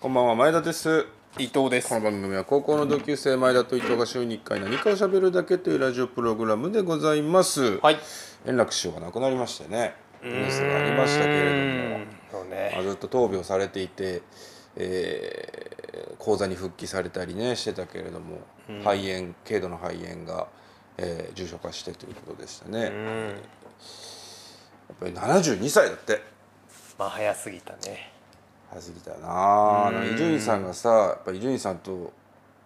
こんばんは前田です。伊藤です。この番組は高校の同級生前田と伊藤が週に1回何かを喋るだけというラジオプログラムでございます、はい。円楽師匠が亡くなりましてね。ニュースがありましたけれども。そうまねあずっと闘病されていて、えー講座に復帰されたりねしてたけれども、肺炎軽度の肺炎が、えー重症化してということでしたね、やっうんぱり72歳だって。まあ早すぎたね早すぎたよな。伊集院さんがさやっぱ伊集院さんと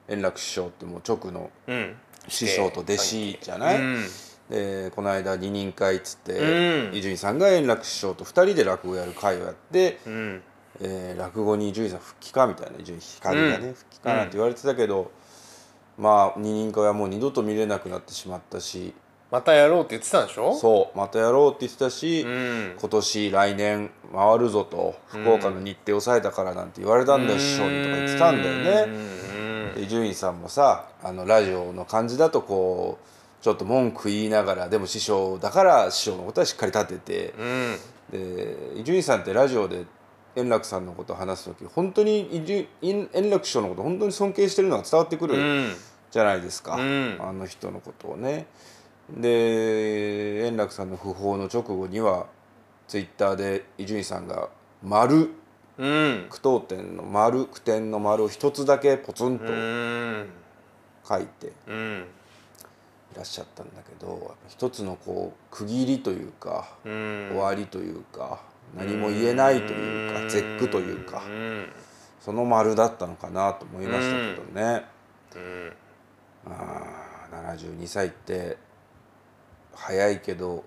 円楽師匠ってもう直のうん。師匠と弟子じゃない、うん。でこの間二人会っつってうん。伊集院さんが円楽師匠と2人で落語やる会をやって、うん。えー落語に伊集院さん復帰かみたいな伊集院光がね、うん。復帰かなんて言われてたけど、まあ二人会はもう二度と見れなくなってしまったしまたやろうって言ってたんでしょ？そうまたやろうって言ってたし、うん。今年来年回るぞと福岡の日程を抑えたからなんて言われたんだよ、師匠にとか言ってたんだよね。伊集院さんもさあのラジオの感じだとこうちょっと文句言いながらでも師匠だから師匠のことはしっかり立ててうん。で伊集院さんってラジオで円楽さんのことを話す時本当に円楽師匠のこと本当に尊敬してるのが伝わってくるうん。じゃないですか、うん。あの人のことをね。で円楽さんの訃報の直後にはツイッターで伊集院さんが「丸うん。句読点の丸句点の丸を一つだけポツンとうん。書いてうん。いらっしゃったんだけど一つのこう区切りというか、うん。終わりというか何も言えないというか絶句というかうん。その丸だったのかなと思いましたけどね、うん。あー72歳って早いけど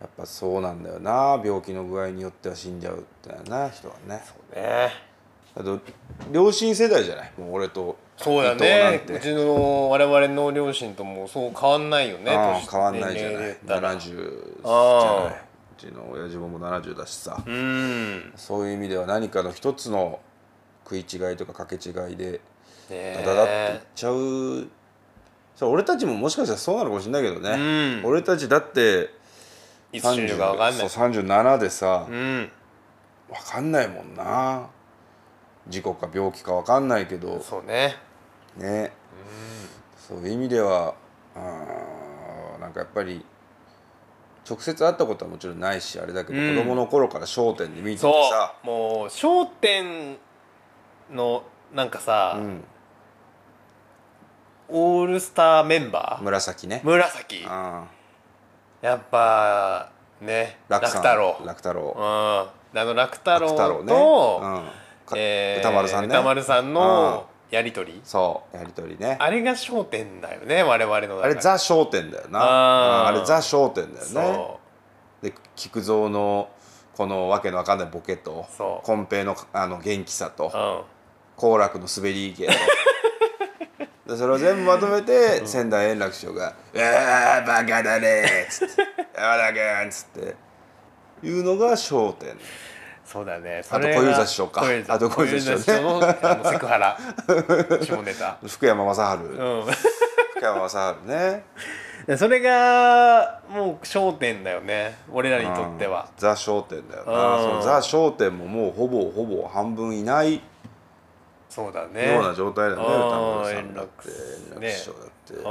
やっぱそうなんだよな。病気の具合によっては死んじゃうってな人はね。ね。あと両親世代じゃない？もう俺とそうだ伊藤なんねて。うちの我々の両親ともそう変わんないよね。変わんないじゃない。年齢で言ったら70じゃない。うちの親父ももう70だしさ。うん。そういう意味では何かの一つの食い違いとか掛け違いでねダダダっていっちゃうそう俺たちももしかしたらそうなのかもしれないけどね、うん。俺たちだっていつ死ぬか分かんない。そう37でさ、うん。分かんないもんな。事故か病気か分かんないけど。そうね。ね、そういう意味ではあーなんかやっぱり直接会ったことはもちろんないしあれだけど、うん。子供の頃から『笑点』で見ててさ。もう『笑点』のなんかさ、うん、オールスターメンバー？紫ね。紫。あやっぱねーさん。楽太郎。楽太郎。うん。あの楽太郎楽太郎ね。と、うん。かえー歌丸さんね。歌丸さんのやり取り。そうやりとりね。あれが『笑点』だよね我々の中で。あれザ・笑点だよな。あー。うんあれザ・笑点だよね。そで菊蔵のこのわけのわかんないボケとそう。金平のあの元気さとう、うん、好楽の滑り芸とでそれを全部まとめて、仙台円楽師匠が「うわーバカだね」っつって「山田君」っつって。いうのが『笑点』そうだね。あと小遊三師匠か。あと小遊三師匠のセクハラ。下ネタ。福山雅治、うん。福山雅治ね。でそれがもう焦点だよね。俺らにとっては。うん。ザ・笑点だよな。うん。そのザ・笑点ももうほぼほぼ半分いないそうだね。ような状態だよねうん歌丸さんだって。円楽師匠だって、うん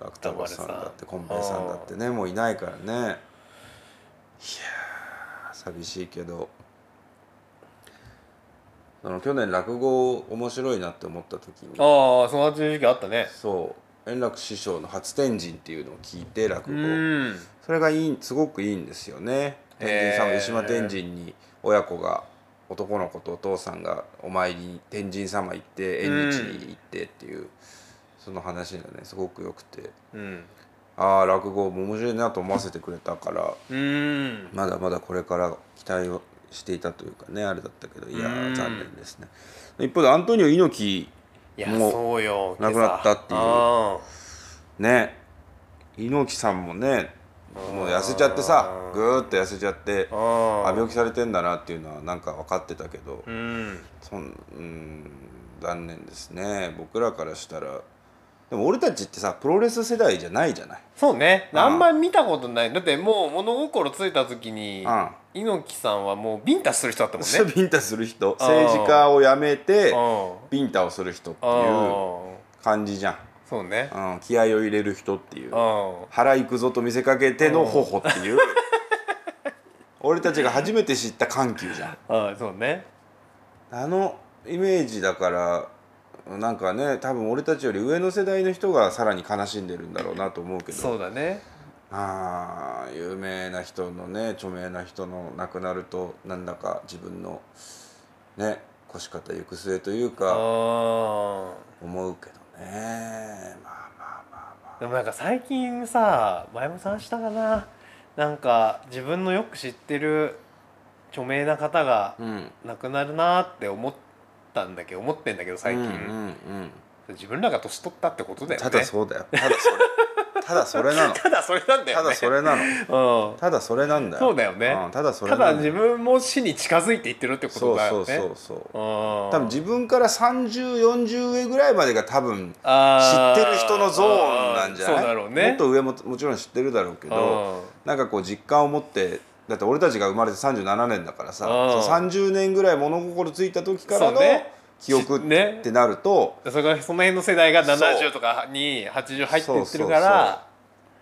楽太郎さんだって金平さん。だってねもういないからね。いやー寂しいけど。その去年落語面白いなって思った時に。ああその時期あったね。そう。円楽師匠の初天神っていうのを聞いて落う語ん。それがいいすごくいいんですよね。天神様へー。湯島天神に親子が男の子とお父さんがお参りに天神様行って縁日に行ってっていう、その話がねすごくよくて。うん。ああ落語も面白いなと思わせてくれたからうん。まだまだこれから期待をしていたというかねあれだったけどいや残念ですね。一方でアントニオ猪いやも亡くなったっていう。ね猪木さんもねもう痩せちゃってさぐーっと痩せちゃってああ病気されてんだなっていうのはなんか分かってたけどうん。そんうん残念ですね。僕らからしたら。でも俺たちってさプロレス世代じゃないじゃない？そうね。うん。あんまり見たことない。だってもう物心ついた時にうん。猪木さんはもうビンタする人だったもんね。ビンタする人。政治家を辞めてうん。ビンタをする人っていううん。感じじゃん、そうね。うん、気合を入れる人っていう。うん。腹いくぞと見せかけての頬っていう。俺たちが初めて知った緩急じゃん。あそうね。あのイメージだからなんかね多分俺たちより上の世代の人がさらに悲しんでるんだろうなと思うけど。そうだね。あー有名な人のね著名な人の亡くなるとなんだか自分のね腰方行く末というあかー。思うけどねまあまあまあまでもなんか最近さ前も話したかな。なんか自分のよく知ってる著名な方が亡くなるなって思ったんだけど思ってんだけど最近、うんうんうん。自分らが年取ったってことだよね。ただそうだよ。ただそれ ただそれなの。ただそれなんだよね。ただそれなの。うん。ただそれなんだよ。そうだよね。んただそれただ自分も死に近づいていってるってこそうそうとだよねそうそう。多多分自分から3040上ぐらいまでが多分知ってる人のゾーンなんじゃない？そうだろうね。もっと上ももちろん知ってるだろうけどなんかこう実感を持ってだって俺たちが生まれて37年だからさうん。そう30年ぐらい物心ついた時からのそうね記憶っねてなるとそれがその辺の世代がそう。70とかに80入っていってるから。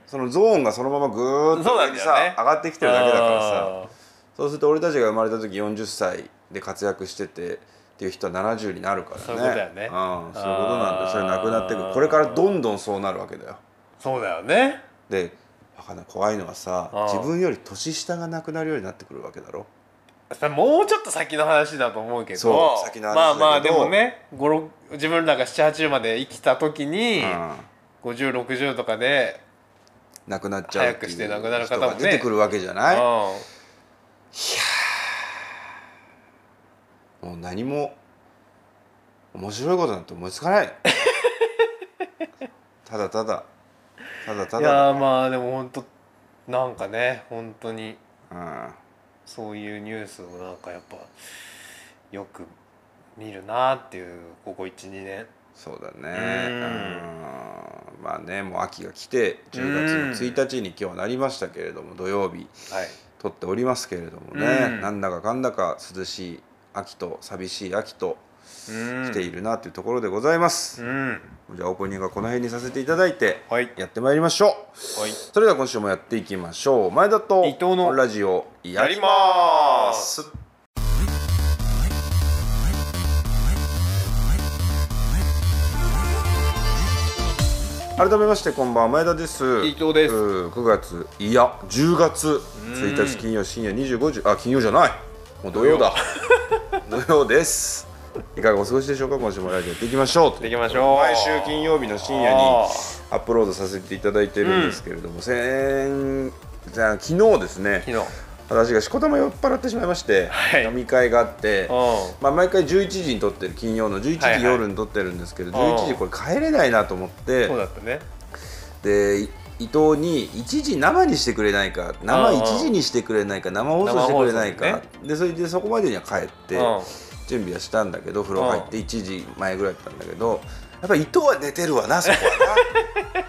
そのゾーンがそのままぐーっと上ね。上がってきてるだけだからさ。あそうすると俺たちが生まれた時40歳で活躍しててっていう人は70になるからね。そういうことだよね。うん、そういうことなんだよ。それなくなってくこれからどんどんそうなるわけだよ。ーそうだよね。でわかんない怖いのはさ自分より年下がなくなるようになってくるわけだろもうちょっと先の話だと思うけど。まあまあでもね5 6自分らが780まで生きた時に、うん。5060とかで、なくなっちゃう早くして亡くなる方人もね。が出てくるわけじゃない、うん。もう何も面白いことなんて思いつかない。ただただ。ただたいだやーまあでも本当なんかね本当に。うんそういうニュースをなんかやっぱよく見るなっていうここ12年。そうだね。うん。うん。まあねもう秋が来て10月の1日に今日はなりましたけれども土曜日。はい。撮っておりますけれどもね、うん。なんだかかんだか涼しい秋と寂しい秋とうん。来ているなというところでございます、うん。じゃあオープニングはこの辺にさせていただいてはい。やってまいりましょう。はい。それでは今週もやっていきましょう。前田と伊藤のラジオやりまます。す改めましてこんばんは前田です。伊藤です。うー9月いや10月。1日金曜深夜25時。あ金曜じゃない。もう土曜だ。土曜です。いかがお過ごしでしょうか？今週もラジオやっていきましょう。でいきましょう。毎週金曜日の深夜にあアップロードさせていただいてるんですけれども、先じゃあ昨日ですね。昨日私がしこたま酔っ払ってしまいまして、はい。飲み会があって、うまあ、毎回11時に撮ってる金曜の11はいはい。時夜に撮ってるんですけど、うん。11時これ帰れないなと思ってんそうだったね。でい伊藤に1時生にしてくれないか生うん1時にしてくれないか生放送してくれないか、生放でそれでそこまでには帰って、うん。準備はしたんだけど風呂入って1時前ぐらいだったんだけどやっぱ伊藤は寝てるわなそこは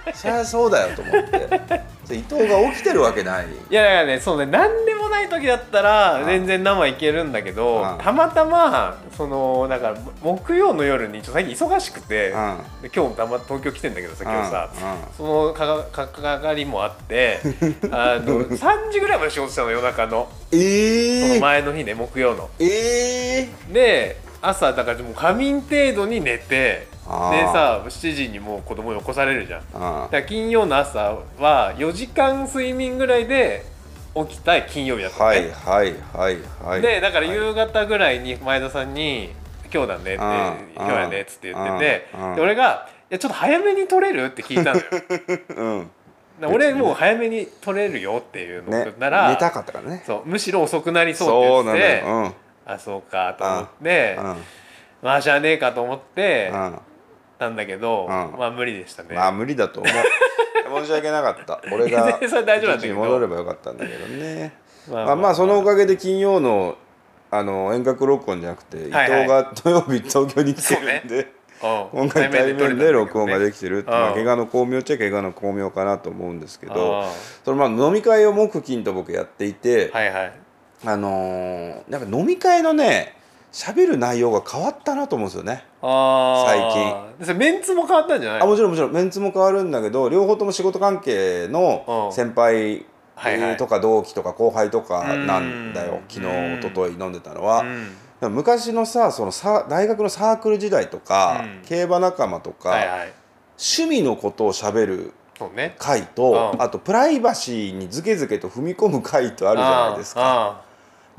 な。そりゃそうだよと思って。伊藤が起きてるわけない。いやだからねそうね何でもない時だったらうん全然生いけるんだけどうんたまたまそのだから木曜の夜にちょっと最近忙しくて今日たま東京来てんだけどさ今日さそのかかかかりもあってあの 3時ぐらいまで仕事したの夜中の。えそのー、前の日ね木曜の。えー、で朝だからもう仮眠程度に寝てでさ7時にもう子供に起こされるじゃん。あだから金曜の朝は4時間睡眠ぐらいで起きた金曜日だったのね、はいはいはいはい。でだからはい。夕方ぐらいに前田さんに「今日だね」って「うん今日やね」っつって言っててうんで俺が「いやちょっと早めに取れる?」って聞いたの。よ うん。で俺もう早めに取れるよっていうのをね送ったら、寝たかったからね。そうむしろ遅くなりそうって言ってよ。うん。あそうかと思ってうん。まあしゃあねえかと思ってうんたんだけど、うん。まあ無理でしたね、まあ無理だと思う。申し訳なかった。俺が全然それ大丈夫だったけど。一時に戻ればよかったんだけどね。ままあまあ。そのおかげで金曜のあの遠隔録音じゃなくて伊藤はい。はいが土曜日東京に来てるんで、今回対面で録音ができてるって、まあ、うん。怪我の巧妙っちゃ怪我の巧妙かなと思うんですけどそのまあ飲み会を木金と僕やっていて、はいはい。あのーなんか飲み会のね喋る内容が変わったなと思うんですよね。あ最近。メンツも変わったんじゃないあもちろんもちろん。メンツも変わるんだけど両方とも仕事関係のうん。先輩はいはいとか同期とか後輩とかなんだよ。うん。昨日うん。一昨日飲んでたのは。昔のさそのさ大学のサークル時代とか、うん。競馬仲間とか、はいはい。趣味のことをしゃべる回と、うん。あとプライバシーにズケズケと踏み込む回とあるじゃないですか。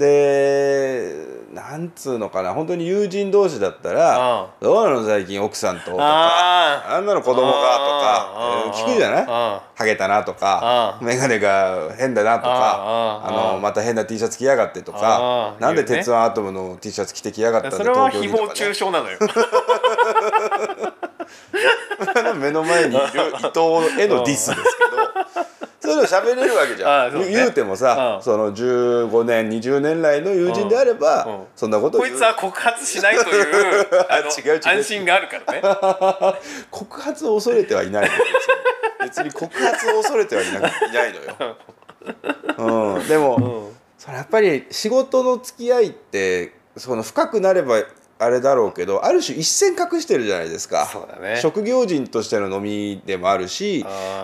かでなんつうのかな本当に友人同士だったら「どうなの最近奥さんと」とか。あ「あんなの子供が」とかえー聞くじゃない？あハゲたなとかうん。眼鏡が変だなとかあのまた変な T シャツ着やがってとかなんで鉄腕アトムの T シャツ着てきやがったんだそれは誹謗東京にとかね。中傷なのよ。目の前にいる伊藤へのディスですけどそういうの喋れるわけじゃん、ね。言うてもさ、うん。その15年20年来の友人であれば、うん。うんそんなことこいつは告発しないという 違う違う安心があるからね。告発を恐れてはいない別に告発を恐れてはいないいないのよ、うん、でも、うん。それやっぱり仕事の付き合いってその深くなればあれだろうけどある種一線隠してるじゃないですか。そうだね。職業人としての飲みでもあるし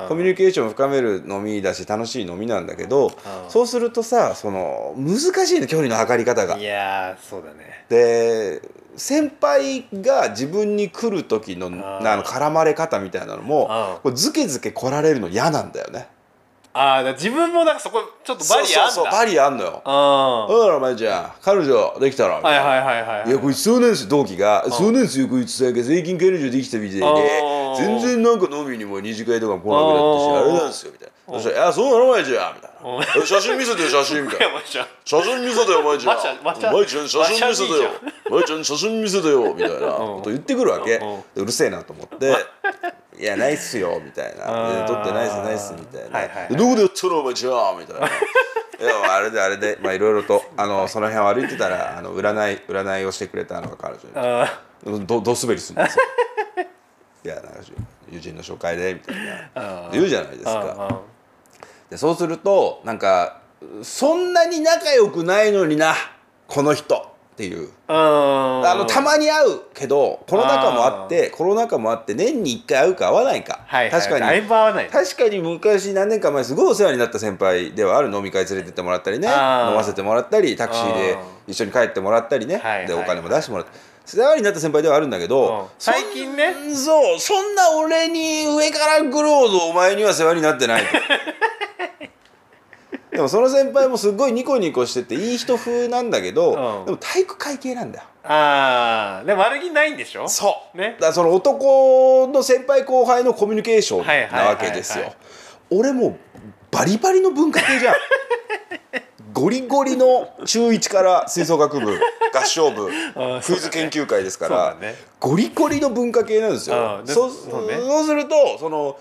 コミュニケーションを深める飲みだし楽しい飲みなんだけどうん。そうするとさその難しいの距離の測り方が。い。やーそうだね。で先輩が自分に来る時のあの絡まれ方みたいなのもこうズケズケ来られるの嫌なんだよね。ああ自分もなんかそこちょっとバリアあんだ。そうそうそうバリアあんのよ。あだからお前じゃあ彼女できたら、あはいはいはいはいいやこい。つそうなんですよ同期が。そうなんですよこいつだけ最近彼女できたみたいで全然なんか飲みにも二次会とかも来なくなったしあれなんですよみたいな。そしたら「いやそうなのお前じゃあ」みたいうんな「え写真見せてよ写真」みたいないやもうじゃあ「写真見せてよ お前じゃあ」お前ちゃん写真見せてよお前ちゃん写真見せてよ」みたいなこと言ってくるわけ。うるせえなと思って「いやないっすよ」みたいな。あー「いや撮ってないっすないっす」みたいな。はいはいはい。でどこでやったのお前じゃあ」みたいな。いやあれであれでまあいろいろとあのその辺を歩いてたらあの占い占いをしてくれたのが彼女あどど滑りするんですよ。いやなんか友人の紹介でみたいな。あ言うじゃないですあかでそうするとなんかそんなに仲良くないのになこの人っていう。ああのたまに会うけどコロナ禍もあってコロナ禍もあって年に1回会うか会わないか、はいはい確かに。確かに昔何年か前すごいお世話になった先輩ではある飲み会連れてってもらったりね飲ませてもらったりタクシーであ一緒に帰ってもらったりね、でお金も出してもらって世話になった先輩ではあるんだけど、うん。最近ね。そうそんな俺に上から来るほどお前には世話になってないと でもその先輩もすごいニコニコしてていい人風なんだけど、うん。でも体育会系なんだよ。ああでも悪気ないんでしょ？そう、ね。だその男の先輩後輩のコミュニケーションなわけですよ。俺もうバリバリの文化系じゃん。ゴリゴリの中1から吹奏楽部合唱部 クイズ研究会ですから、だね。ゴリゴリの文化系なんですよ。うそうね。そうするとその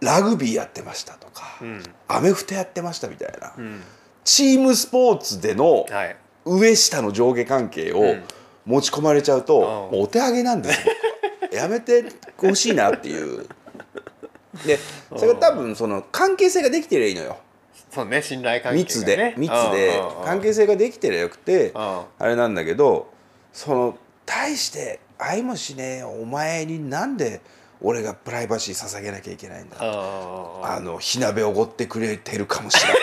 ラグビーやってましたとか、うん。アメフトやってましたみたいな、うん。チームスポーツでのはい。上下の上下関係をうん。持ち込まれちゃうと、ん。もうお手上げなんですよ やめてほしいなっていう。でそれが多分その関係性ができてりゃいいのよ。そうね信頼関係がね。密で密で。関係性ができてりゃよくてうん。あれなんだけどその大して愛もしねえお前になんで俺がプライバシー捧げなきゃいけないんだ。ああの火鍋おごってくれてるかもしれない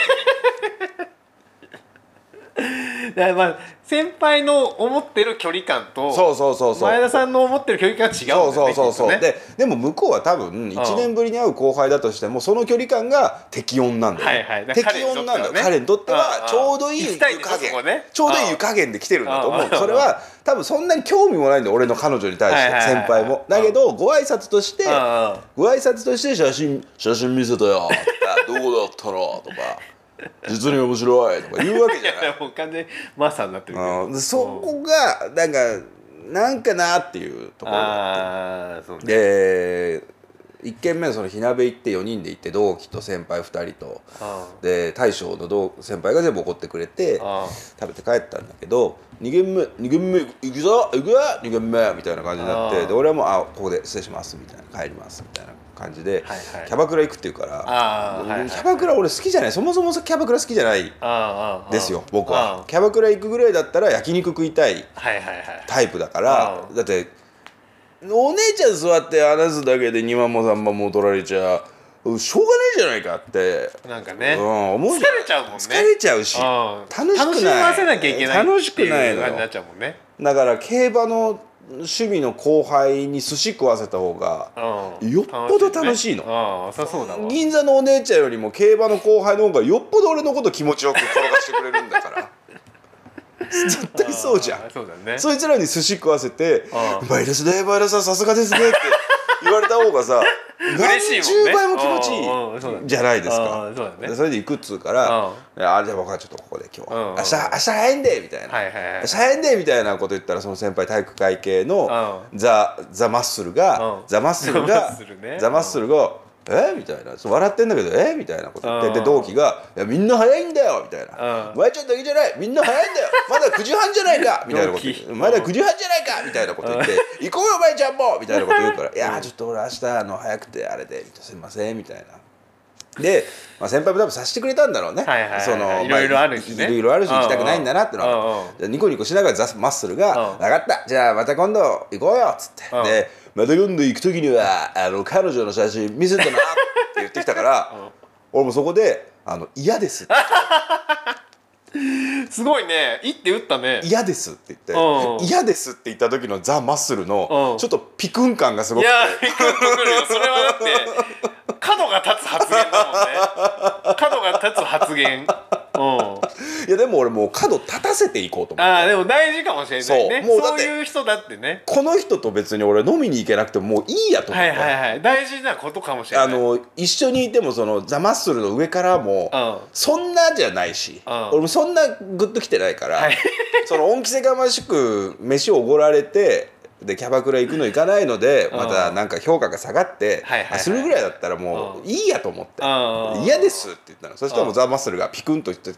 だまあ先輩の思ってる距離感とそうそうそうそう。前田さんの思ってる距離感が違うんだよねそうそうそうででも向こうは多分1年ぶりに会う後輩だとしてもその距離感が適温なんだよ、はいはい。だ適温なんだよ。彼にとってはうんちょうどいい湯加減、ねちょうどいい湯加減で来てるんだと思う。うんそれは多分そんなに興味もないんだよ俺の彼女に対して先輩も。だけどご挨拶としてご挨拶として写真写真見せたよ。どこだったのとか 実に面白い。とか言うわけじゃない。もう完全にマサになってるけど。うん。そこがなんかなんかなっていうところがあってあね。で1軒目のその火鍋行って4人で行って同期と先輩2人と。あで大将の同先輩が全部怒ってくれてあ食べて帰ったんだけど2軒目2軒目行くぞ行くぞ2軒目みたいな感じになってで俺はもうあここで失礼しますみたいな帰りますみたいな感じで、はいはい。キャバクラ行くっていうからキャバクラ俺好きじゃない。そもそもキャバクラ好きじゃないですよ僕は。あキャバクラ行くぐらいだったら焼肉食いたいはいはいはい。タイプだからうんだってお姉ちゃん座って話すだけで2万も3万も取られちゃう。しょうがねえじゃないかって、なんかね。うん、思う疲れちゃうもんね。疲れちゃうしうん楽しくない。楽しませなきゃいけない楽しくないのよ。ってう感じになっちゃうもんね。だから競馬の趣味の後輩に寿司食わせた方がうん。よっぽど楽しいの。銀座のお姉ちゃんよりも競馬の後輩の方がよっぽど俺のこと気持ちよく転がしてくれるんだから。絶対そうじゃん。そうだね。そいつらに寿司食わせてあ「うまいですね前田さんさすがですね」って。言われた方がさ 嬉しいもんね。何十倍も気持ちいいじゃないですあかあそれで行くっつうから「あじゃあ僕はちょっとここで今日明日明日早いんで」みたいな。明日早いんでみたいなこと言ったらその先輩体育会系のザ・ザ・マッスルがうん。ザ・マッスルがザ・マッスルが「え？みたいな。そう笑ってんだけど「え？みたいなこと。言ってうんで同期が「いやみんな早いんだよ」みたいな「うんお前ちゃんだけじゃない。みんな早いんだよ。まだ9時半じゃないか」みたいなこと。言って同期。まだ9時半じゃないか」みたいなこと言って「行こうよお前ちゃんも」みたいなこと言うから「いやちょっと俺明日あの早くてあれで。すいません」みたいな。で、まあ、先輩も多分させてくれたんだろうね。はいはいはいそのいろいろあるしね。まいろいろあるし行きたくないんだなってのは。でニコニコしながらザスマッスルがうん「分かった。じゃあまた今度行こうよ」っつって。うん。でまた今度行く時にはあの彼女の写真見せてなって 言ってきたから俺もそこで「あの嫌です」って。すごいね。一手打ったね。嫌ですって言うん。って嫌ですって言った時のザ・マッスルのうん。ちょっとピクン感がすごくいやびっくりくるよ。それはだって角が立つ発言だもんね。角が立つ発言。うん。いやでも俺もう角立たせていこうと思って。ああでも大事かもしれないね。そう。もうそういう人だってね。この人と別に俺飲みに行けなくてももういいやと思って、はいはいはい。大事なことかもしれない。あの一緒にいてもそのザ・マッスルの上からも、うん。そんなじゃないし、うん。俺もそんなグッときてないから、はい。その恩着せがましく飯をおごられてでキャバクラ行くの行かないのでうん。またなんか評価が下がってするぐらいだったらもううん。いいやと思って。うん。嫌ですって言ったの。そしたらもうザ・マッスルがピクンと言ってて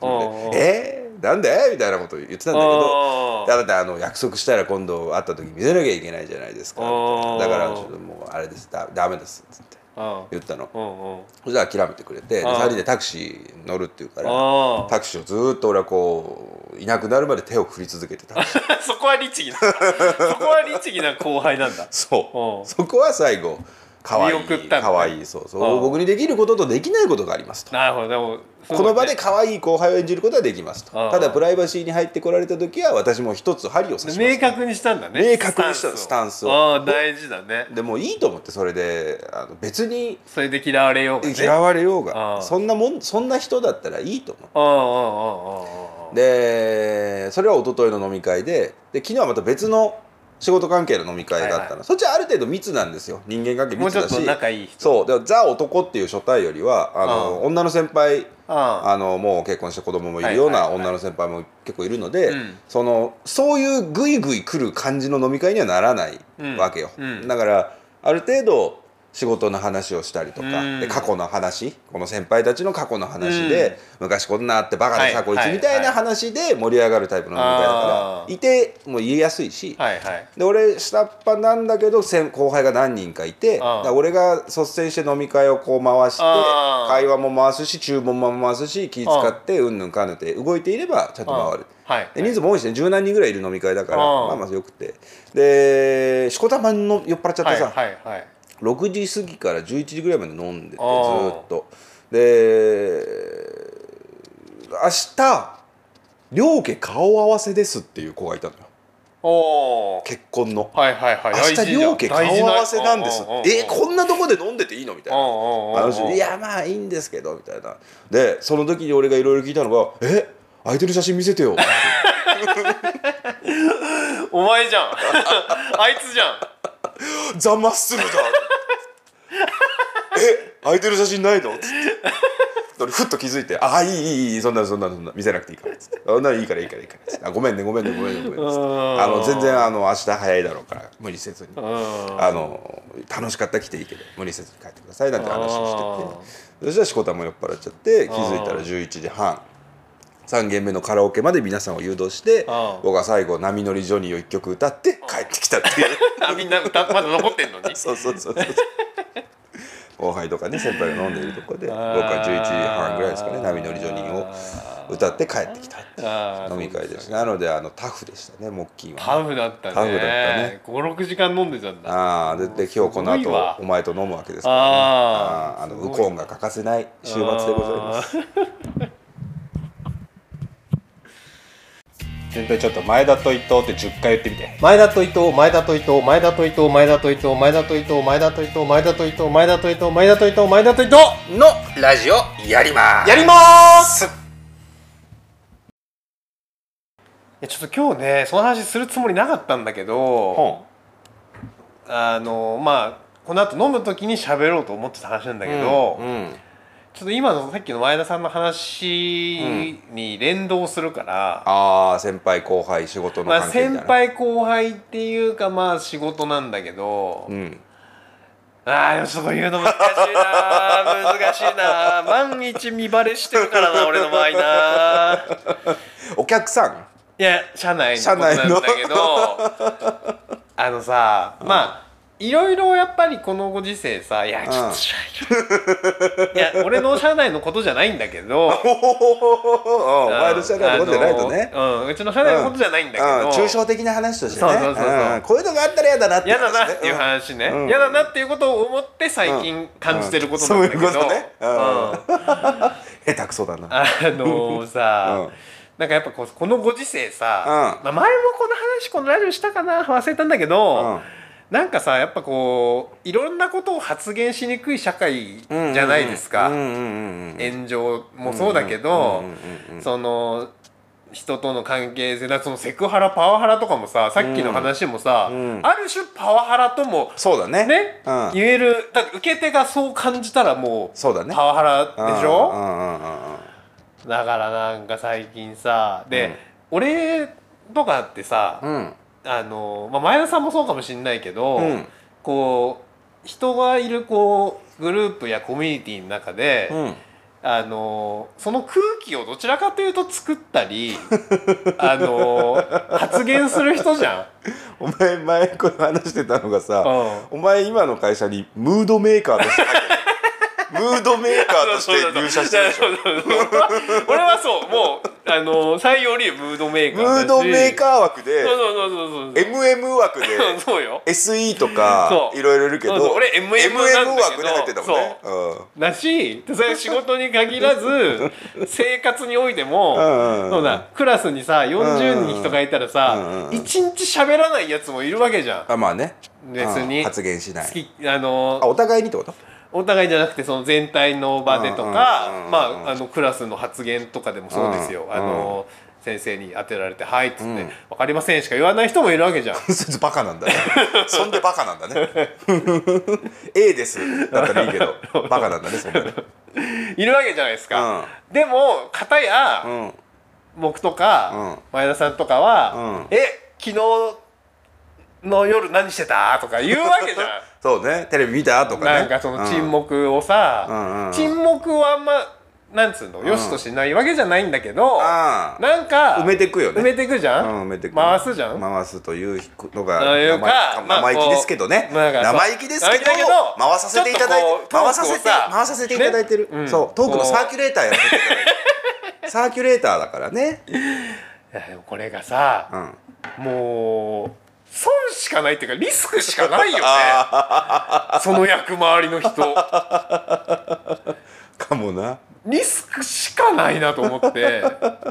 えー、なんで？みたいなこと言ってたんだけどうん。だってあの約束したら今度会った時見せなきゃいけないじゃないですか。だからちょっともうあれです。だダメですっつって。うん言ったの。うんうん。そしたら諦めてくれてでうん。3人でタクシー乗るっていうからあタクシーをずーっと俺はこういなくなるまで手を振り続けてた。あ そこは律儀なそこは律儀な後輩なんだ。そう。うん。そこは最後かわいいかわいいそうそう。うん。僕にできることとできないことがありますと。なるほど。でもこの場で可愛い後輩を演じることはできますと。ただプライバシーに入ってこられた時は私も一つ針を刺し明確にしたんだね。明確にしたスタンスを。大事だね。でもいいと思ってそれであの別にそれで嫌われようが、ね、嫌われようがそんなもんそんな人だったらいいと思ってでそれは一昨日の飲み会でで昨日はまた別の仕事関係の飲み会があったの、はいはい。そっちはある程度密なんですよ。人間関係密だし。仲いい人。そう。でザ男っていう初対よりはあのう女の先輩ああ。のもう結婚して子供もいるような女の先輩も結構いるので、うん。そのそういうグイグイ来る感じの飲み会にはならないうんわけよ、うん。だからある程度仕事の話をしたりとか、うん。で過去の話この先輩たちの過去の話で、昔こんなあってバカでさ、はいこいつみたいな話で盛り上がるタイプの飲み会だから、いてもう言いやすいし、はいはい。で俺下っ端なんだけど先後輩が何人かいて俺が率先して飲み会をこう回して会話も回すし注文も回すし気使ってうん。ぬんかんぬんって動いていればちゃんと回る。はい。で人数も多いしね十何人ぐらいいる飲み会だからまあまあよくて。でしこたまの酔っ払っちゃってさ、はいはいはい6時過ぎから11時ぐらいまで飲んでてずああーっと。で明日両家顔合わせですっていう子がいたのよ。結婚の。はいはいはい。明日両家顔合わせなんですえこんなとこで飲んでていいのみたいな。うんうんうんうん。話でいやまあいいんですけどみたいな。でその時に俺がいろいろ聞いたのが「え？空いてる写真見せてよ」お前じゃん。あいつじゃんザ・マッスルだ。え空いてる写真ないの?」つって。俺ふっと気づいて「ああいいいいいいそんなそんなそんな見せなくていいから」っつって「そんなのいいからいいからいいから」っつってあ「ごめんねごめんねごめんねごめんね」っつってうん。あの全然あの明日早いだろうから無理せずに。うん。あの楽しかったら来ていいけど無理せずに帰ってくださいなんて話をしてて。そしたらしこたも酔っ払っちゃって気づいたら11時半3軒目のカラオケまで皆さんを誘導して僕は最後「波乗りジョニー」を1曲歌って帰ってきたっていう。あみんな歌まだ残ってんのに。そうそうそうそう。後輩とかね先輩が飲んでいるとこで僕は11時半ぐらいですかね「波乗りジョニー」を歌って帰ってきたっていうあー飲み会ですなのであのタフでしたね木金は。タフだったね。タフだったね。56時間飲んでたんだ。ああでで今日この後お前と飲むわけですからね。ああ。のウコンが欠かせない週末でございます全体ちょっと前田と伊藤って10回言ってみて。前田と伊藤前田と伊藤前田と伊藤前田と伊藤前田と伊藤前田と伊藤前田と伊藤前田と伊藤前田と伊藤前田と伊藤のラジオやります。やります。ちょっと今日ねその話するつもりなかったんだけどほあのまあこの後飲む時に喋ろうと思ってた話なんだうけど、うんちょっと今のさっきの前田さんの話に連動するから、ああ先輩後輩仕事のまあ関係みたいな、先輩後輩っていうかまあ仕事なんだけど、うん。ああでもちょっと言うの難しいな。難しいな万一見バレしてるからな俺の場合な。お客さん？いや社内のことなんだけどあのさまあいろいろやっぱりこのご時世さいやちょっと社員いや俺の社内のことじゃないんだけど。お前の社内のことじゃないとね。うん、うちの社内のことじゃないんだけど、うん抽象的な話としてね。こういうのがあったら嫌だなって嫌だなねっていう話ね。うん。嫌だなっていうことを思って最近感じてることなんだけど、うん。そういうことね。下手くそだな。あのさ、うん。なんかやっぱこのご時世さ、うん。まあ、前もこの話このラジオしたかな忘れたんだけど、うんなんかさやっぱこういろんなことを発言しにくい社会じゃないですか、うんうんうんうん炎上もそうだけど、うんうんうんうんその人との関係性だそのセクハラパワハラとかもささっきの話もさ、うんある種パワハラともそうだね。ね、うん。言えるだ受け手がそう感じたらもうそうだね。パワハラでしょ、うんうんうんうん。だからなんか最近さで、うん。俺とかってさ、うんあの、まあ、前田さんもそうかもしんないけど、うん。こう人がいるこうグループやコミュニティの中で、うん。あのその空気をどちらかというと作ったり あの発言する人じゃん。お前前この話してたのがさ、うん。お前今の会社にムードメーカーとして入ってるムードメーカーとして入社してるでしょ。俺はそう。もうあの採用理由ムードメーカームードメーカー枠でそうそうそうそうそう。MM 枠で そうよ。SE とかいろいろいるけど俺 MM なんだ枠で入ってたもんね。だしそれ仕事に限らず生活においても、うんうんうん。そうだ。クラスにさ40人人がいたらさ、うんうん日喋らないやつもいるわけじゃん。あまあね。別に。うん。発言しない。あのあお互いにってこと？お互いじゃなくてその全体の場でとうんかうんうんうん。まああのクラスの発言とかでもそうですよ、うんあの先生に当てられて「はい」っつって、うん分かりません」しか言わない人もいるわけじゃん。バカなんだね。そんでバカなんだね。A です。だったらいいけどバカなんだねそんなにいるわけじゃないですか。でも片や、うん。僕とか、うん。前田さんとかは「うん。え昨日の夜何してた?」とか言うわけじゃん。そうね。テレビ見た？とかね。なんかその沈黙をさ、うん。うん沈黙はあんまなんつうの？よしとしないわけじゃないんだけど、ああ。なんか埋めてくよね。埋めてくじゃん、うん埋めてく。回すじゃん、回すというのあが生まあ生意気ですけどね。こうなんかそう生意気ですけど回させていただいて回させて回させていただいてる。ねうん。そうトークのサーキュレーターやって サーキュレーターだからね。いやでもこれがさ、うん。もう損しかないっていうかリスクしかないよね。その役回りの人。かもな。リスクしかないなと思って。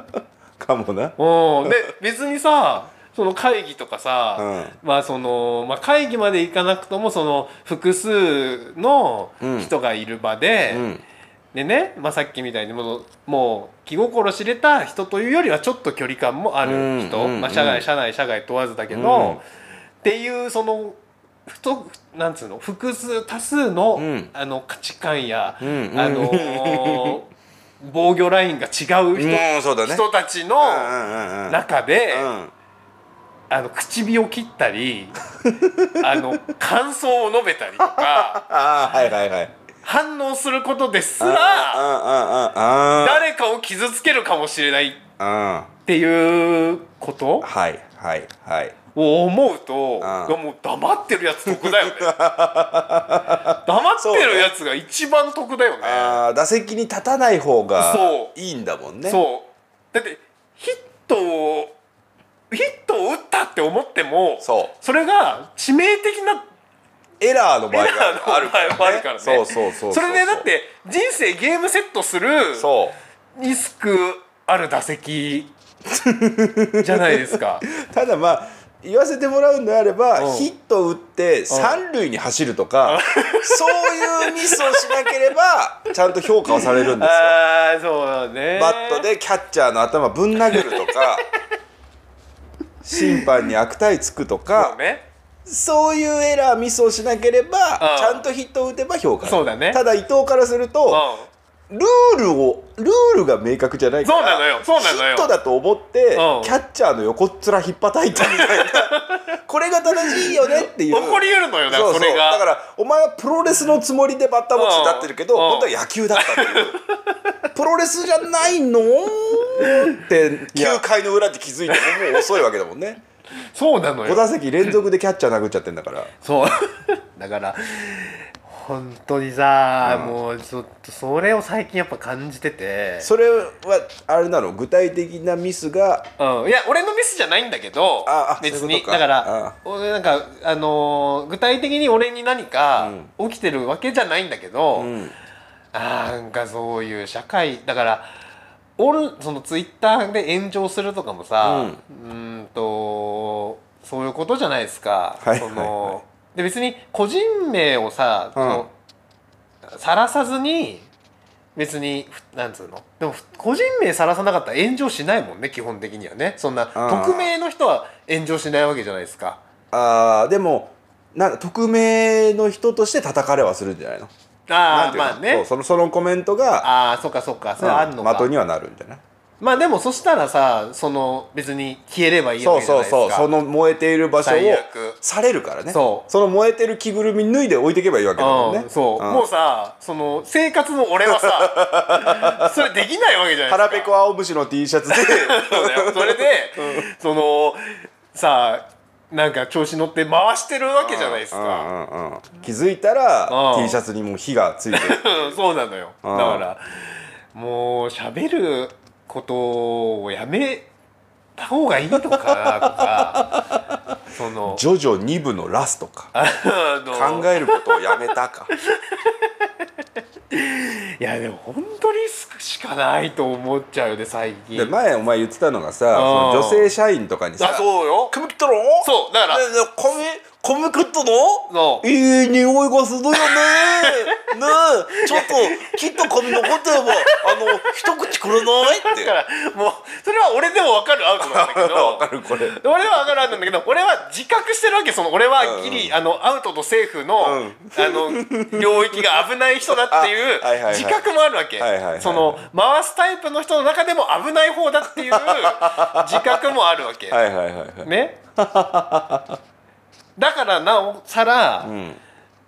かもな。うん。で別にさその会議とかさ、うん。まあその、まあ、会議まで行かなくともその複数の人がいる場で、うんでね、まあ、さっきみたいにもうもう気心知れた人というよりはちょっと距離感もある人、うんうんまあ、社外社内社外問わずだけど、うん。っていうそのふとなんつうの複数多数の,、うん。あの価値観や、うんあのー 防御ラインが違う人,、ね。人たちうんのうんうん。中で、うん。あの唇を切ったりあの感想を述べたりとか。はいはいはい反応することですあら誰かを傷つけるかもしれないっあていうこと？はいはいはい。を思うとあいやもう黙ってるやつ得だよね。黙ってるやつが一番得だよね。あー打席に立たない方がそう。いいんだもんね。そう。だってヒットをヒットを打ったって思ってもそう。れが致命的なエラーの場合があるからね。そうそうそうそれでだって人生ゲームセットするリスクある打席じゃないですか。ただまあ言わせてもらうんであれば、うん。ヒットを打って三塁に走るとか、そういうミスをしなければ ちゃんと評価をされるんですよ。そうだね。バットでキャッチャーの頭ぶん投げるとか 審判に悪態つくとそかうねそういうエラーミスをしなければうん。ちゃんとヒットを打てば評価そうだね。ただ伊藤からするとうルールをルールが明確じゃないからそうなのよ。そうなのよ。ヒットだと思ってキん。ャッチャーの横っ面引っ叩いたみたいな。これが正しいよねっていう。ん起こりうるのよだかそれが。だからお前はプロレスのつもりでバッターボックスに立ってるけどうん。本当は野球だったっていう。プロレスじゃないのって9回の裏って気づいてももう遅いわけだもんね。5そうなのよ。打席連続でキャッチャー殴っちゃってんだから。そう。だから本当にさ、うん。もうちょっとそれを最近やっぱ感じてて。それはあれなの？具体的なミスが？うん、いや俺のミスじゃないんだけどああ別に。だからあ。俺なんかあのー具体的に俺に何か起きてるわけじゃないんだけど、うん。なんかそういう社会だから俺そのツイッターで炎上するとかもさうーんとそういうことじゃないですか。はいそはい。はので別に個人名をさ、その晒さずに別にふなんつうの？でもふ個人名さらさなかったら炎上しないもんね基本的にはね。そんな匿名の人は炎上しないわけじゃないですか。あーでもなんか匿名の人として叩かれはするんじゃないの？ああまあね。そうそのそのコメントがああそっかそっか。それあんのか、的にはなるんじゃない？まあでもそしたらさその別に消えればいいわそうけじゃないですか。そうそうその燃えている場所をされるからね。そう。の燃えてる着ぐるみ脱いで置いていけばいいわけだもんね。うんそう、ん。もうさその生活の俺はさ それできないわけじゃないですか。腹ペコ青虫の T シャツで。それで、そのさなんか調子乗って回してるわけじゃないですか、うんうんうん。気づいたらうん。T シャツにもう火がついてる。う んそうなのよ。だうんからもう喋ることをやめた方がいいのかなとか そのジョジョ2部のラストか。考えることをやめたか いやでも本当リスクしかないと思っちゃうよね最近。で前お前言ってたのがさその女性社員とかにさあそうよ。髪切ったのそうだから。ねね髪髪切ったの？いい匂いがするよね。ねえ。ちょっと切った髪残ってればあの一口くれないって。だからもうそれは俺でも分かるアウトなんだけど。わかるこれ。俺は分かるアウトなんだけど俺は自覚してるわけその俺はギリ、あのアウトとセーフの,、うん。あの領域が危ない人だっていう 自覚もあるわけ、その回すタイプの人の中でも危ない方だっていう自覚もあるわけ、はいはいはいはい。ね？だからなおさら、うん。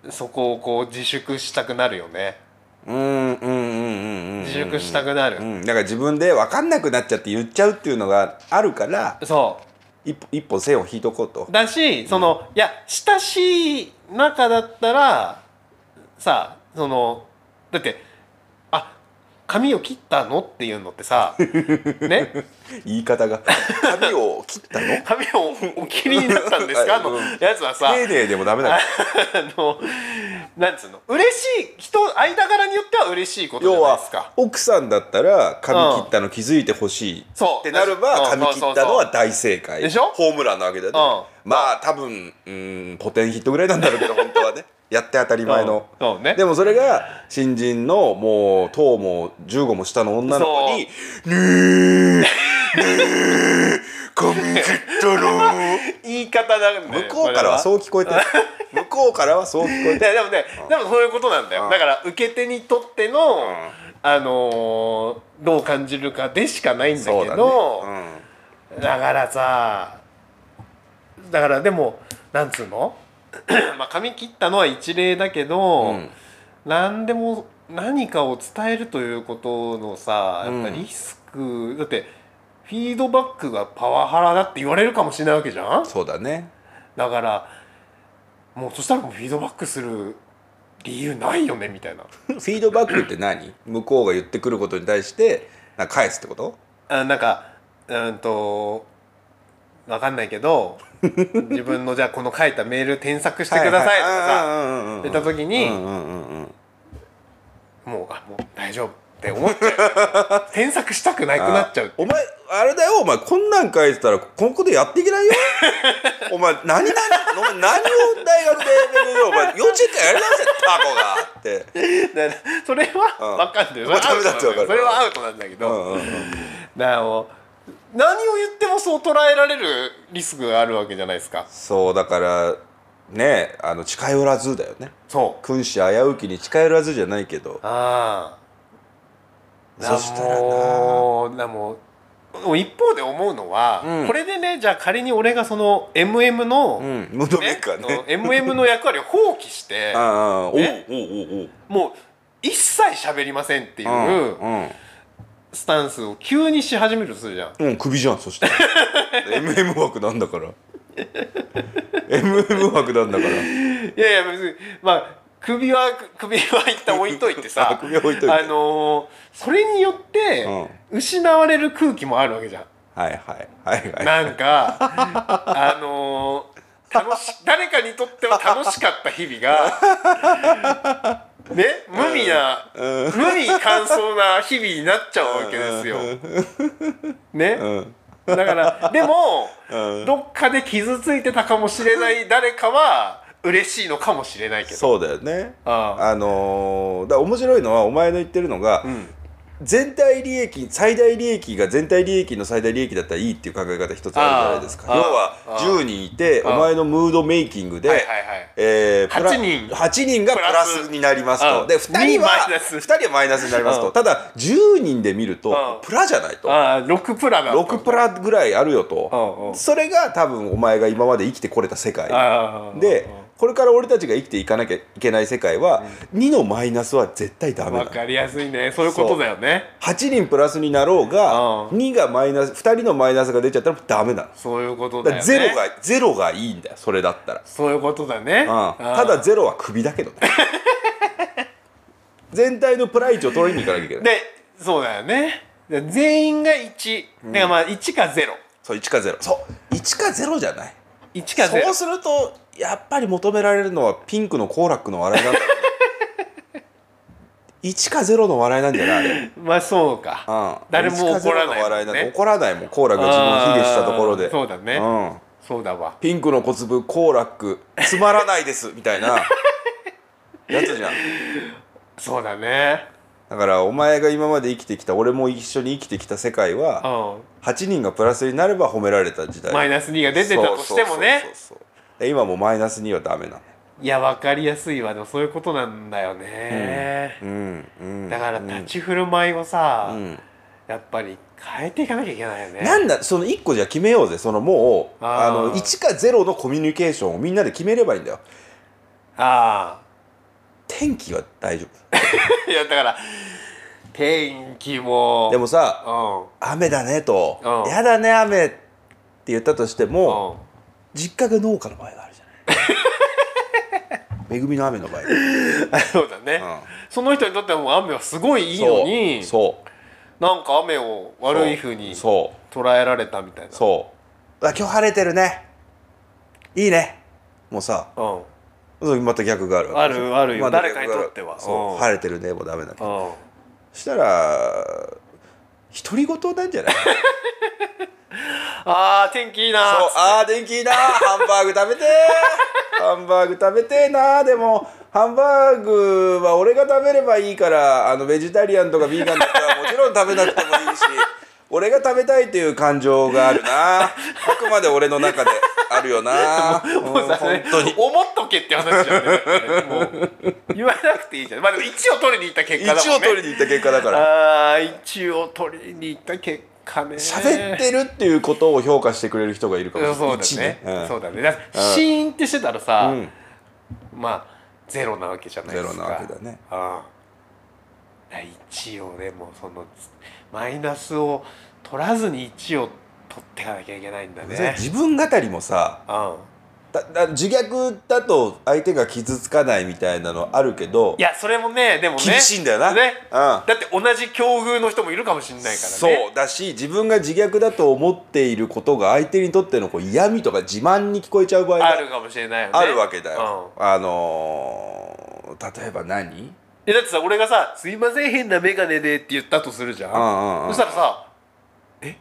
そこをこう自粛したくなるよね。うんうんうんうんうん自粛したくなる、うん。だから自分で分かんなくなっちゃって言っちゃうっていうのがあるからそう。一歩一歩線を引いとこうと。だしそのいや親しい仲だったらさそのだってあ髪を切ったのっていうのってさ ね？言い方が。髪を切ったの？髪をお切りになったんですか？のうん。やつはさ丁寧でもダメだよ。あのなんつうの？嬉しい人間柄によっては嬉しいことじゃ要はないですか。奥さんだったら髪切ったの気づいてほしいそう。ってなればう。ん髪切ったのは大正解。でしょ？ホームランなわけだよねうん。まあ多分うんポテンヒットぐらいなんだろうけど本当はねやって当たり前の。うん。ね。でもそれが新人のもう10も15も下の女の子に「ねえねえ髪切ったの?」言い方だよ向こうからはそう聞こえてる。向こうからはそう聞こえてる。でもね、でもそういうことなんだよ、うん。だから受け手にとっての、あのーどう感じるかでしかないんだけどね。だからさだからでもなんつうの？まあ髪切ったのは一例だけど、うん。何でも何かを伝えるということのさやっぱうん。リスク、だってフィードバックがパワハラだって言われるかもしれないわけじゃん？そうだね。だからもうそしたらもうフィードバックする理由ないよねみたいな。フィードバックって何？向こうが言ってくることに対してなんか返すってこと？あなんかうんとわかんないけど 自分のじゃあこの書いたメール添削してくださいとかさった時にもうあもう大丈夫って思っちゃう。添削したくなくなっちゃうお前あれだよお前こんなん書いてたらここでやっていけないよ。お前何何お前何を大学でお前幼稚園からやり直せタコがって。それは分かんない。それはアウトなんだけど、うんうんうん。だからもう何を言ってもそう捉えられるリスクがあるわけじゃないですか。そうだからねあの近寄らずだよね。そう。君子危うきに近寄らずじゃないけど。ああ。そしたらなもうだも一方で思うのは、うん。これでねじゃあ仮に俺がその MM の、うんムードメね。ーカーね MM の役割を放棄してああおうねおうおうおう。もう一切喋りませんっていううんスタンスを急にし始めるとするじゃん。うん、うん、首じゃんそしたら MM 枠なんだから。MM 枠なんだから。いやいや別にまあ首は首は一旦置いといてさあ 首は置いといて。あのーそれによって失われる空気もあるわけじゃん。はいはいはいはい。なんか あのー楽し誰かにとっては楽しかった日々がね無味な、無味乾燥な日々になっちゃうわけですよ。ね、うん。だからでも、うん。どっかで傷ついてたかもしれない誰かは嬉しいのかもしれないけど。そうだよね。ああ。のーだ面白いのはお前の言ってるのが、うん全体利益最大利益が全体利益の最大利益だったらいいっていう考え方一つあるじゃないですか。要はあー。10人いてお前のムードメイキングで、はいはいはい。えープラ8人。8人がプラスになりますと。うんで2人はイナス。2人はマイナスになりますうん。とただ10人で見るとうん。プラじゃないと。ああ6プラだ。と6プラぐらいあるよと。それが多分お前が今まで生きてこれた世界。でこれから俺たちが生きていかなきゃいけない世界は2のマイナスは絶対ダメなのわかりやすいね。そういうことだよね。8人プラスになろうがうん。2がマイナス2人のマイナスが出ちゃったらダメなのそういうことだだよね。ゼロがゼロがいいんだよそれだったら。そういうことだね。うん。ただゼロは首だけどね 全体のプライチを取りに行かなきゃいけない。でそうだよね。で全員が1だからまあ1か0そう1か0そう。1か0じゃない1か0そうするとやっぱり求められるのはピンクのコーラックの笑いだろうね1か0の笑いなんじゃない？まあそうか。うん。誰も怒らないもんね。1か0の笑いなんて怒らないもんコーラックが自分を卑下したところで。そうだね。うん。そうだわ。ピンクの小粒コーラックつまらないですみたいな。やつじゃん。そうだねだからお前が今まで生きてきた俺も一緒に生きてきた世界はう8人がプラスになれば褒められた時代。んマイナス2が出てたとしてもね。今もうマイナス2はダメなの。いや分かりやすいわ。でもそういうことなんだよね、うん。うん。だから立ち振る舞いをさ、うん。やっぱり変えていかなきゃいけないよね。なんだその1個じゃ決めようぜ。そのもうあの1か0のコミュニケーションをみんなで決めればいいんだよ。あ天気は大丈あ いやだから天気も夫でもさうん。雨だねとうん。やだね雨って言ったとしてうもん。実家が農家の場合があるじゃない。恵みの雨の場合。あそうだね、その人にとってはもう雨はすごいいいのにそう。なんか雨を悪い風にそう。捉えられたみたいな。そう。あ今日晴れてるね。いいね。もうさうんそうまた逆があるあるあるよ。また誰かにとっては。そう。うん。晴れてるねもうダメだけどしたら独り言なんじゃない？あー天気いいな。そう。あー電気いいな。ハンバーグ食べてー。ハンバーグ食べてーなでも。ハンバーグは俺が食べればいいからあのベジタリアンとかビーガンとかはもちろん食べなくてもいいし俺が食べたいという感情があるな。あくまで俺の中でああるよな。もうさ、本当に。思っとけって話じゃんね。言わなくていいじゃん。まあでも1を取りに行った結果だもんね。一応取りに行った結果だから。あー1を取りに行った結果ね。喋ってるっていうことを評価してくれる人がいるかもしれない。そうだね。一うん。そうだね。だからシーンってしてたらさ、うん。まあゼロなわけじゃないですか。ゼロなわけだね。ああ1をでもそのマイナスを取らずに1を取っていかなきゃいけないんだね。自分語りもさうん。だだ自虐だと相手が傷つかないみたいなのあるけどいやそれもねでもね厳しいんだよな。ね、うん。だって同じ境遇の人もいるかもしれないからね。そうだし自分が自虐だと思っていることが相手にとってのこう嫌味とか自慢に聞こえちゃう場合があるかもしれないよね。あるわけだよ、うん。あのー、例えば何？えだってさ俺がさ「すいません変な眼鏡で」って言ったとするじゃん,、うんうんうん。そしたらさ「え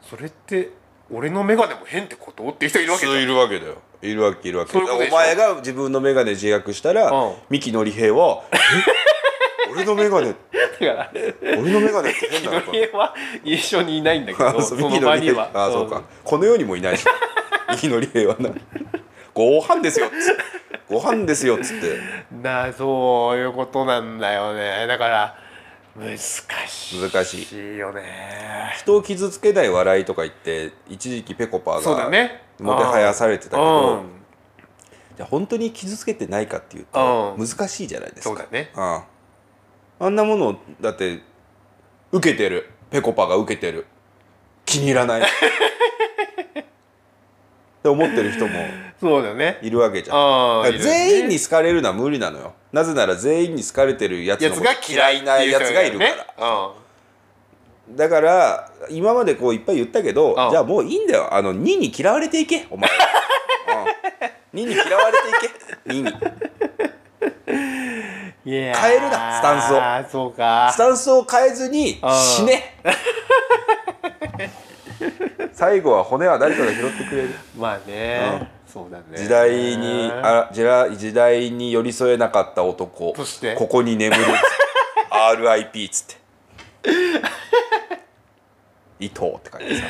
それって俺の眼鏡も変ってこと?」っていう人いるわけいるわけだよ。いるわけいるわけ。お前が自分の眼鏡自虐したら、うん。三木のり平は「え？俺の眼鏡だから俺の眼鏡って変なのかは一緒にいないんだけあどその場には。あそうか。この世にもいないし。三木のり平はなご飯ですよ。っつってご飯ですよっつって。なそういうことなんだよね。だから難しい難しい。よね人を傷つけない笑いとか言って一時期ぺこぱがね。もてはやされてたけうどん。じゃあ本当に傷つけてないかっていうとうん。難しいじゃないですか。そうだね。うん。あんなものをだって受けてる。ぺこぱが受けてる。気に入らない って思ってる人もそうだよね。いるわけじゃん。ああだから全員に好かれるのは無理なのよ。なぜなら全員に好かれてるやつが嫌いなやつがいるから、だから今までこういっぱい言ったけどうん。じゃあもういいんだよ。あの2に嫌われていけお前。は、うん、2に嫌われていけ。2 に。変えるなスタンスを。そうか。スタンスを変えずにうん。死ね最後は骨は誰かが拾ってくれる。まあね、そうだね。時代にあ時代時代に寄り添えなかった男。そして？ここに眠る。RIP っつって。伊藤って書いてさ。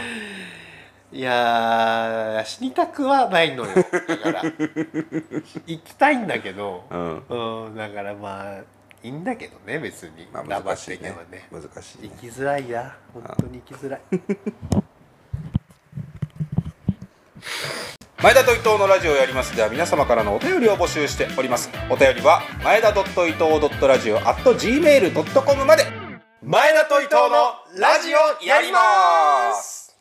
いやー死にたくはないのよ。だから。行きたいんだけど。うん。うんだからまあいいんだけどね別に、まあ難しいね。ばね。難しいね。行きづらいな。本当に行きづらい 前田と伊藤のラジオをやります。では皆様からのお便りを募集しております。お便りは前田伊藤ラジオ at gmail.com まで。前田と伊藤のラジオやります。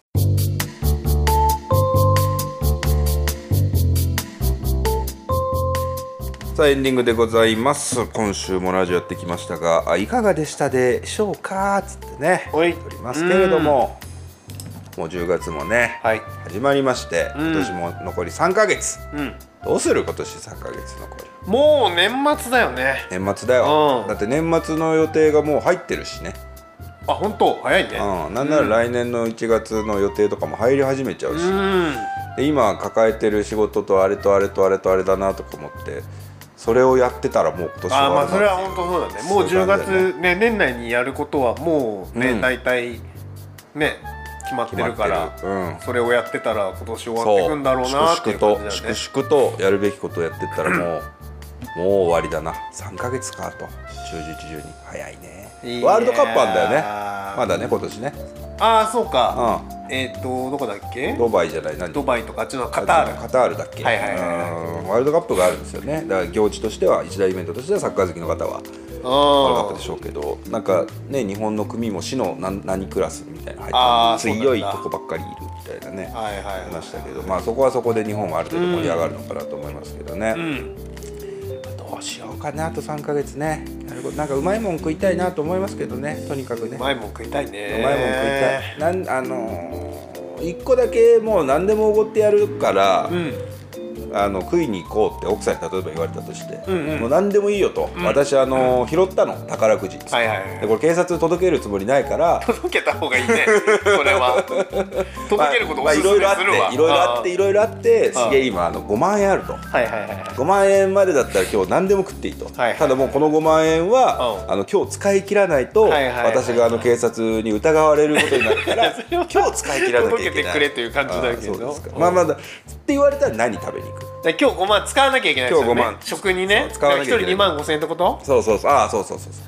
さあエンディングでございます。今週もラジオやってきましたがあいかがでしたでしょうか？つってねおりますけれどももう10月もねはい。始まりましてうん。今年も残り3ヶ月、うん。どうする今年3ヶ月残り？もう年末だよね。年末だよ、うん。だって年末の予定がもう入ってるしね、あ本当？早いね。うん、なんなら来年の1月の予定とかも入り始めちゃうし、うん。で今抱えてる仕事とあれとあれとあれとあれだなとか思ってそれをやってたらもう今年あーまあなそれは本当そうだね。もう10そういう感じだよ月ね。年内にやることはもうね、うん。大体ね決まってるからうん。それをやってたら今年終わっていくんだろうなっていう感じだよね。粛々とやるべきことをやってったらもうもう終わりだな。3ヶ月かと。中日中に。早いね。ワールドカップあんだよね。まだね今年ね。ああそうか。うえっ、とどこだっけ？んドバイじゃない。何？ドバイとかあっちのカタール。カタールだっけ、はいはいはいはい。うん。ワールドカップがあるんですよね。だから行事としては一大イベントとしてはサッカー好きの方はワー。ルドカップでしょうけどなんかね日本の組も市の何何クラスみたいな入っ強いとこばっかりいるみたいなねはいましたけどまあそこはそこで日本はある程度盛り上がるのかなと思いますけどね、うん。どうしようかなあと3ヶ月ね。なんかうまいもん食いたいなと思いますけどねとにかくね。うまいもん食いたいね。うまいもん食いたい。なんあのー、一個だけもう何でもおごってやるから、うんあの食いに行こうって奥さんに例えば言われたとして、うんうん。もう何でもいいよと、ん。私あの拾ったの宝くじ、はいはいはい。でこれ警察に届けるつもりないから届けた方がいいね それは。届けることおすすいろいろあってめするわいろいろあっていろいろあってすげえ今あの5万円あると。はいはいはいはい。5万円までだったら今日何でも食っていいと、はいはい。ただもうこの5万円は、うん。あの今日使い切らないと、はいはいはい私があの警察に疑われることになるから 今日使い切らなきゃいけない。届けてくれという感じだけどまあまだって言われたら何食べに行く？で今日5万使わなきゃいけないですよね。今日5万食にね。使わなきゃいけない。1人2万5千円ってこと？そうそうそう。ああそうそうそうそう。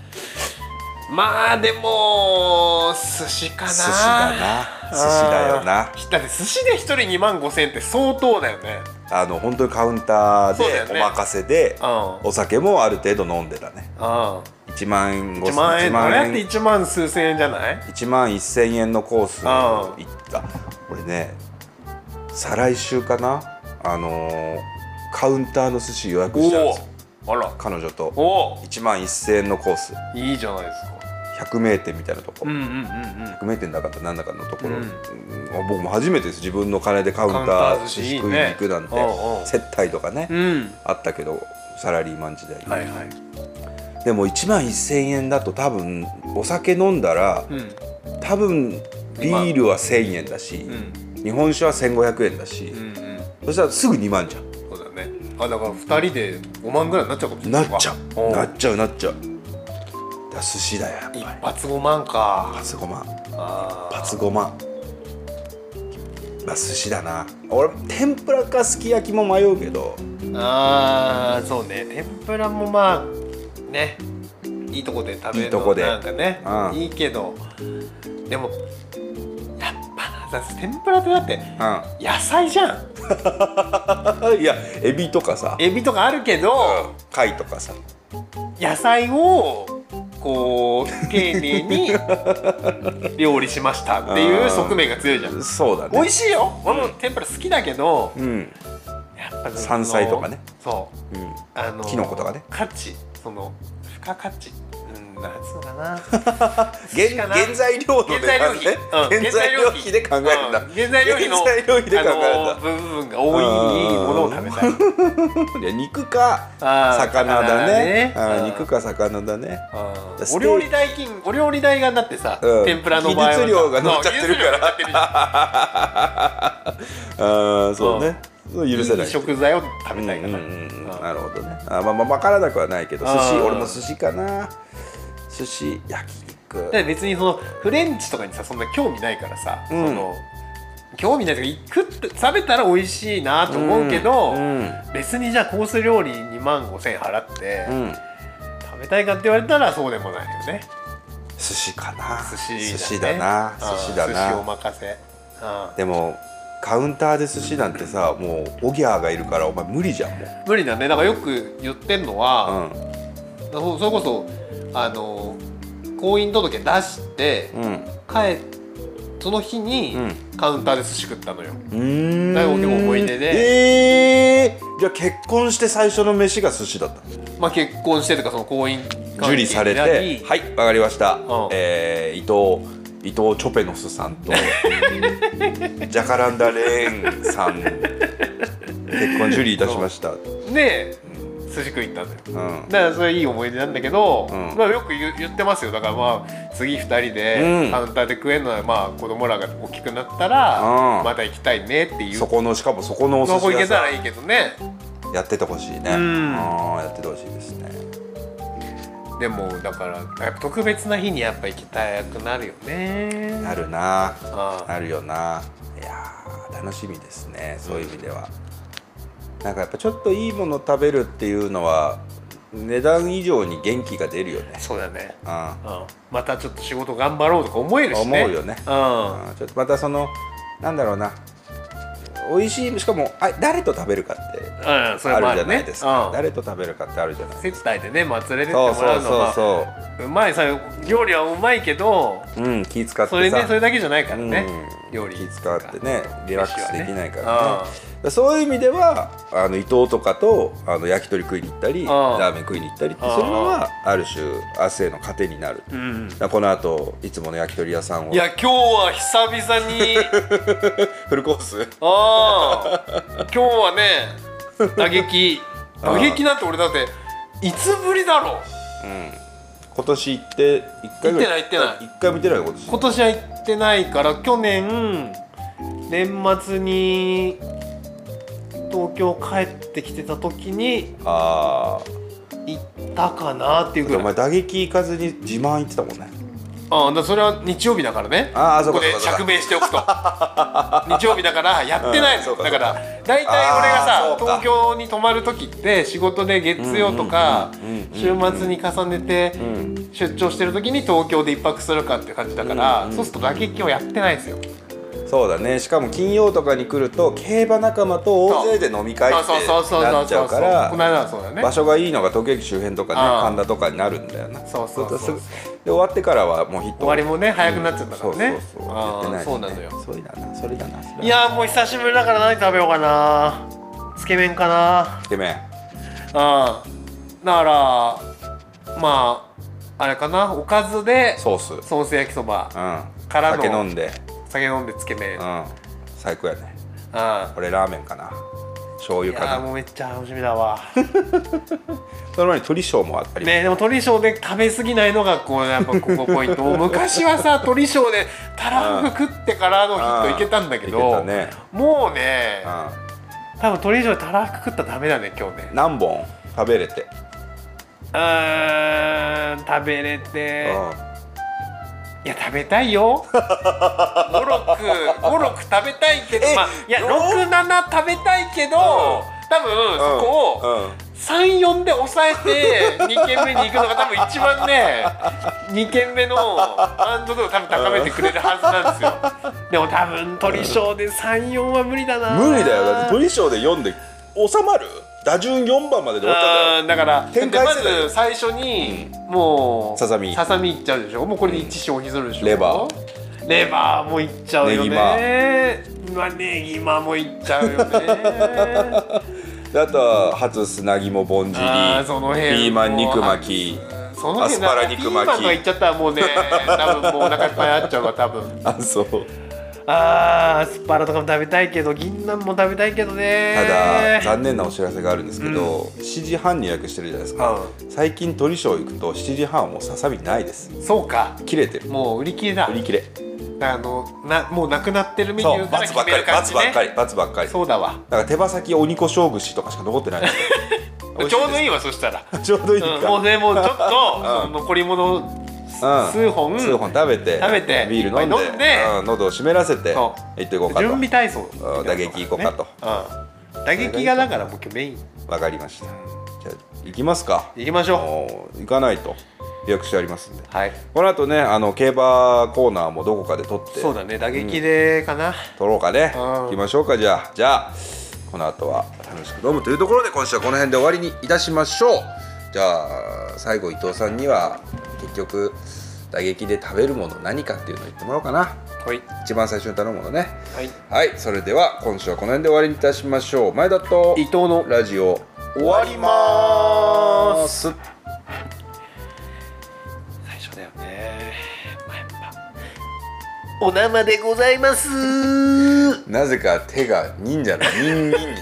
まあでも寿司かな。寿司だな。寿司だよな。だって寿司で1人2万5千円って相当だよね。あの本当にカウンターでお任せでうん。お酒もある程度飲んでたね。あ1万1万円。1万どって1万数千円じゃない？1万1000円のコースあ行った。俺ね再来週かな？あのーカウンターの寿司予約したんですよ。おおあら。彼女と。おお1万1000円のコース。いいじゃないですか。百名店みたいなとこ、うんうんうんうん。百名店だかった何だかのところ、うん。うん。僕も初めてです。自分の金でカウンタカウンターー寿司い食いに行くなんて。うんう。ん接待とかね、うん。あったけどサラリーマン時代。に、はいはい。でも1万1000円だと多分お酒飲んだらうん。多分ビールは1000円だし、うん。日本酒は1500円だし、うんうんそしたらすぐ2万じゃん。そうだね。あだから2人で5万ぐらいになっちゃうかもしれなないっちゃう。おなっちゃうなっちゃう。だ寿司だよやっぱり。一発5万か。パツ5万。あー。パツ5万。まあ寿司だな。俺天ぷらかすき焼きも迷うけど。あーそうね。天ぷらもまあね。いいとこで食べるのいいとこで。なんかね、うん。いいけど。でもぱな天ぷらってだってう野菜じゃん。ん いやエビとかさ。エビとかあるけど、貝とかさ。野菜をこう丁寧に 料理しましたっていう側面が強いじゃん。そうだね。美味しいよ。俺も天ぷら好きだけどうん。やっぱ山菜とかね。そう。うん。あのキノコとかね。価値。その付加価値うんな。んつうの かな。原寿司かな。原材料の原材料費、ねうん。原材料費。で考えるんだ。うん。原材料費の部分が多いものを食べたい。いや肉か魚だね。あーうん。肉か魚だね。お料理代金お料理代がだってさ、うん。天ぷらの場合はさ。技術料が乗っちゃってるから。ああ そうね。許せない。食材を食べたいから、うんうんうん。うん。なるほどね。あまあまあ分からなくはないけど寿司うん俺も寿司かな寿司焼肉。で別にそのフレンチとかにさそんな興味ないからさ、うん。その興味ないとか食って食べたら美味しいなと思うけど、うん。別にじゃあコース料理2万5千円払って、うん。食べたいかって言われたらそうでもないよね。寿司かな。寿司だ,、ね、寿司だな。うん。寿司だ寿司おな任せ、うん。でもカウンターで寿司なんてさもうオギャーがいるからお前無理じゃんも無理だね。だからよく言ってんのは、うそそれこそあの婚姻届出して、うん。うん帰その日にうカウンターで寿司食ったのよ、うーん思い出で。ええー、じゃあ結婚して最初の飯が寿司だった。まあ結婚してとかその婚姻受理されて。関係になりはいわかりました、ん。えー伊藤伊藤チョペノスさんと ジャカランダレーンさん結婚受理いたしました。で寿司食いに行ったんだよ。うん。だからそれいい思い出なんだけど、うん。まあ、よく言ってますよ。だからまあ次2人うん。でカウンターで食えるのはまあ子供らが大きくなったらうん。また行きたいねっていう。そこのしかもそこのお寿司屋さ行けたらいいけどね。んやっててほしいね。うん。あーやっててほしいですね。でもだから特別な日にやっぱ行きたくなるよね。なるな。なるよな。いやー楽しみですね。そういう意味では、なんかやっぱちょっといいもの食べるっていうのは値段以上に元気が出るよね。そうだね、うん。うん、またちょっと仕事頑張ろうとか思えるしね。思うよね。うん。うん。ちょっとまたそのなんだろうな。美味しいしかもあ誰と食べるかってあるじゃないですか、うん。誰と食べるかってあるじゃない接待でね、まあ、連れてってそうもらうのは。そうそううまいさ料理はうまいけどそううん気使ってさ。それねそれだけじゃないからね、うん。料理。気使ってねリラックスできないからねそういう意味ではあの伊藤とかとあの焼き鳥食いに行ったりああ。ラーメン食いに行ったりってするのはある種明日への糧になる、うんこの後いつもの焼き鳥屋さんを。いや今日は久々に。フルコース。ああ。今日はね打撃。ああ。打撃なんて俺だっていつぶりだろう。うん。今年行って1回ぐらい。行ってない行って1回見てない今年。今年は行ってないから去年年末に東京帰ってきてた時にあ行ったかなっていうあぐらい。お前打撃行かずに自慢行ってたもんね。あだそれは日曜日だからね。あーそうここでかそうか。釈明しておくと。日曜日だからやってないの、うんそうかだから大体俺がさあーそうか。東京に泊まる時って仕事で月曜とかうんうんうんうん週末に重ねてん。出張してる時に東京で一泊するかって感じだから、そうすると打撃をやってないんですよそうだね。しかも金曜とかに来ると競馬仲間と大勢で飲み会ってそうそうそうそうなっちゃうから場所がいいのが東京駅周辺とかね神田とかになるんだよな。そうそうそう。そうで終わってからはもうヒット。終わりもね早くなっちゃったからね。そうそうそういそうなのよ。それだなそれだな。いやーもう久しぶりだから何食べようかな。つけ麺かな。つけ麺。うん。だからまああれかな。おかずでソース。うんソース焼きそばからの酒飲んで酒飲んでつけ麺。うん。うん最高やね。あ俺ラーメンかな。醤い油かな。もうめっちゃ楽しみだわ。その前に鶏小もあったりねでも鶏小で食べ過ぎないのがこうやっぱここポイント。昔はさ鶏小でたらふく食ってからのヒットいけたんだけいどね。もうねう多分鶏小でたらふく食ったらダメだね今日ね。ん何本？食べれて。うーん食べれて。うんいや食べたいよ。56食べたいけどえまあいやろ67食べたいけど多分そこをうん。34で抑えて2軒目に行くのが多分一番ね2軒目の満足度を多分高めてくれるはずなんですよ。でも多分鶏小で34は無理だな。無理だよ。だって鳥賞で読んで収まる？打順4番までで終わったんだから展開世代ず最初にもうささみ。ささみいっちゃうでしょ？もうこれで1消費するでしょ？レバー。レバーもいっちゃうよね。まあネギマもいっちゃうよね。であとは初砂肝ぼんじりピーマン肉巻きその辺アスパラ肉巻き。ピーマンがいっちゃったらもうね多分もうお腹いっぱいになっちゃうわ多分。あそうあーアスパラとかも食べたいけど銀杏も食べたいけどね。ただ残念なお知らせがあるんですけど、7時半に予約してるじゃないですか、最近鳥賞行くと7時半はもうささみないです。そうか。切れてる。もう売り切れだ。売り切れ。あのなもうなくなってるメニューから決め罰ばっかりる感じね。罰ばっかり罰ばっかり。そうだわ。だから手羽先鬼胡椒串とかしか残ってない。ちょうどいいわそしたら、ちょうどいいか、うん、もうねもうちょっと、残り物うん数本。数本食べて食べてビール飲んでいっぱい飲んで。うん喉を湿らせてそ行っていこうかと。準備体操うん打撃行こうかと。うん。打撃がだからもう今日メイン。わかりました。じゃあ行きますか。行きましょもう行かないと。予約してありますんで。うはい。この後ねあの競馬コーナーもどこかで撮って。そうだね。打撃でかな、撮ろうかね。うん。行きましょうかじゃあ。じゃあこの後は楽しく飲むというところで今週はこの辺で終わりにいたしましょう。じゃあ最後伊藤さんには結局打撃で食べるもの何かっていうのを言ってもらおうかな。はい。一番最初に頼むものね。はい。はいそれでは今週はこの辺で終わりにいたしましょう。前田と伊藤のラジオ終わります。最初だよね。まあやっぱお生でございます。なぜか手が忍者のニンニンに